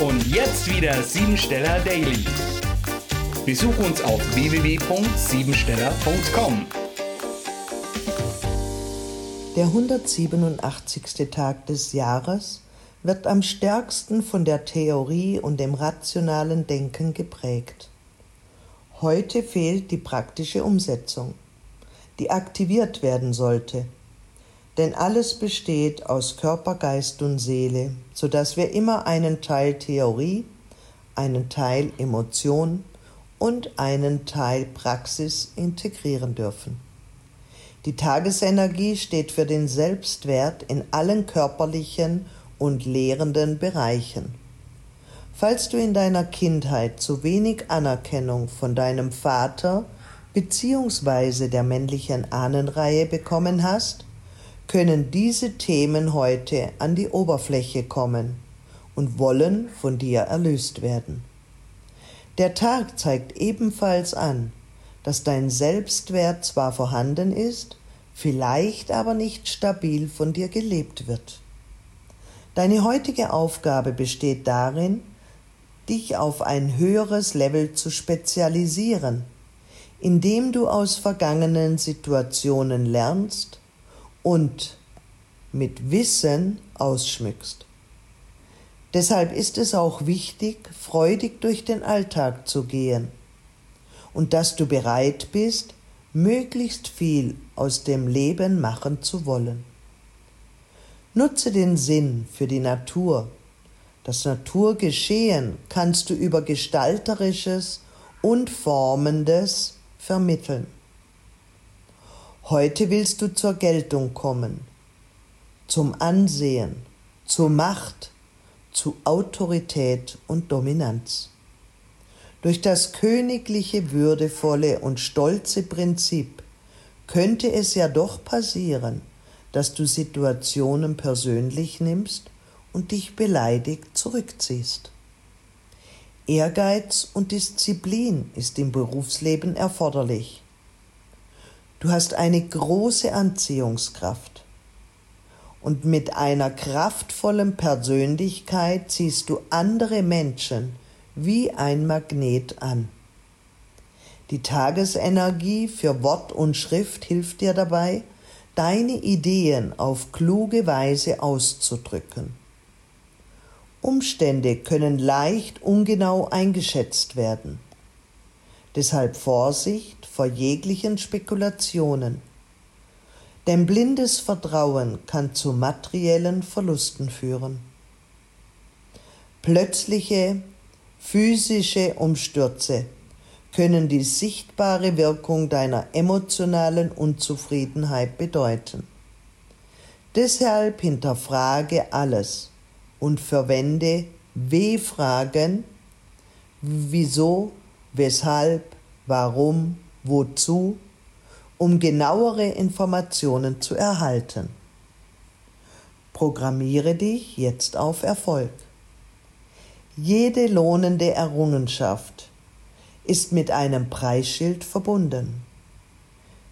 Und jetzt wieder Siebensteller Daily. Besuch uns auf www.siebensteller.com. Der 187. Tag des Jahres wird am stärksten von der Theorie und dem rationalen Denken geprägt. Heute fehlt die praktische Umsetzung, die aktiviert werden sollte. Denn alles besteht aus Körper, Geist und Seele, so dass wir immer einen Teil Theorie, einen Teil Emotion und einen Teil Praxis integrieren dürfen. Die Tagesenergie steht für den Selbstwert in allen körperlichen und lehrenden Bereichen. Falls du in deiner Kindheit zu wenig Anerkennung von deinem Vater bzw. der männlichen Ahnenreihe bekommen hast, können diese Themen heute an die Oberfläche kommen und wollen von dir erlöst werden. Der Tag zeigt ebenfalls an, dass dein Selbstwert zwar vorhanden ist, vielleicht aber nicht stabil von dir gelebt wird. Deine heutige Aufgabe besteht darin, dich auf ein höheres Level zu spezialisieren, indem du aus vergangenen Situationen lernst und mit Wissen ausschmückst. Deshalb ist es auch wichtig, freudig durch den Alltag zu gehen und dass du bereit bist, möglichst viel aus dem Leben machen zu wollen. Nutze den Sinn für die Natur. Das Naturgeschehen kannst du über Gestalterisches und Formendes vermitteln. Heute willst du zur Geltung kommen, zum Ansehen, zur Macht, zu Autorität und Dominanz. Durch das königliche, würdevolle und stolze Prinzip könnte es ja doch passieren, dass du Situationen persönlich nimmst und dich beleidigt zurückziehst. Ehrgeiz und Disziplin ist im Berufsleben erforderlich. Du hast eine große Anziehungskraft und mit einer kraftvollen Persönlichkeit ziehst du andere Menschen wie ein Magnet an. Die Tagesenergie für Wort und Schrift hilft dir dabei, deine Ideen auf kluge Weise auszudrücken. Umstände können leicht ungenau eingeschätzt werden. Deshalb Vorsicht vor jeglichen Spekulationen denn blindes Vertrauen kann zu materiellen Verlusten führen. Plötzliche physische Umstürze können die sichtbare Wirkung deiner emotionalen Unzufriedenheit bedeuten. Deshalb hinterfrage alles und verwende W-Fragen, wieso, weshalb, warum, wozu um genauere Informationen zu erhalten. Programmiere dich jetzt auf Erfolg. Jede lohnende Errungenschaft ist mit einem Preisschild verbunden.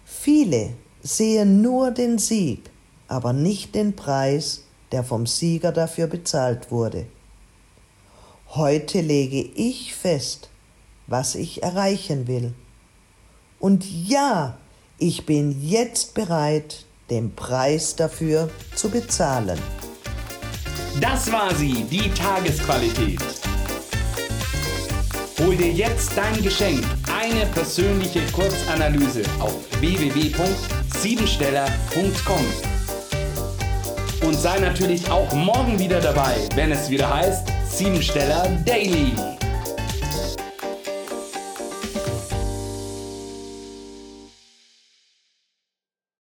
Viele sehen nur den Sieg, aber nicht den Preis, der vom Sieger dafür bezahlt wurde. Heute lege ich fest, was ich erreichen will. Und ja, ich bin jetzt bereit, den Preis dafür zu bezahlen. Das war sie, die Tagesqualität. Hol dir jetzt dein Geschenk, eine persönliche Kurzanalyse auf www.siebensteller.com. Und sei natürlich auch morgen wieder dabei, wenn es wieder heißt Siebensteller Daily.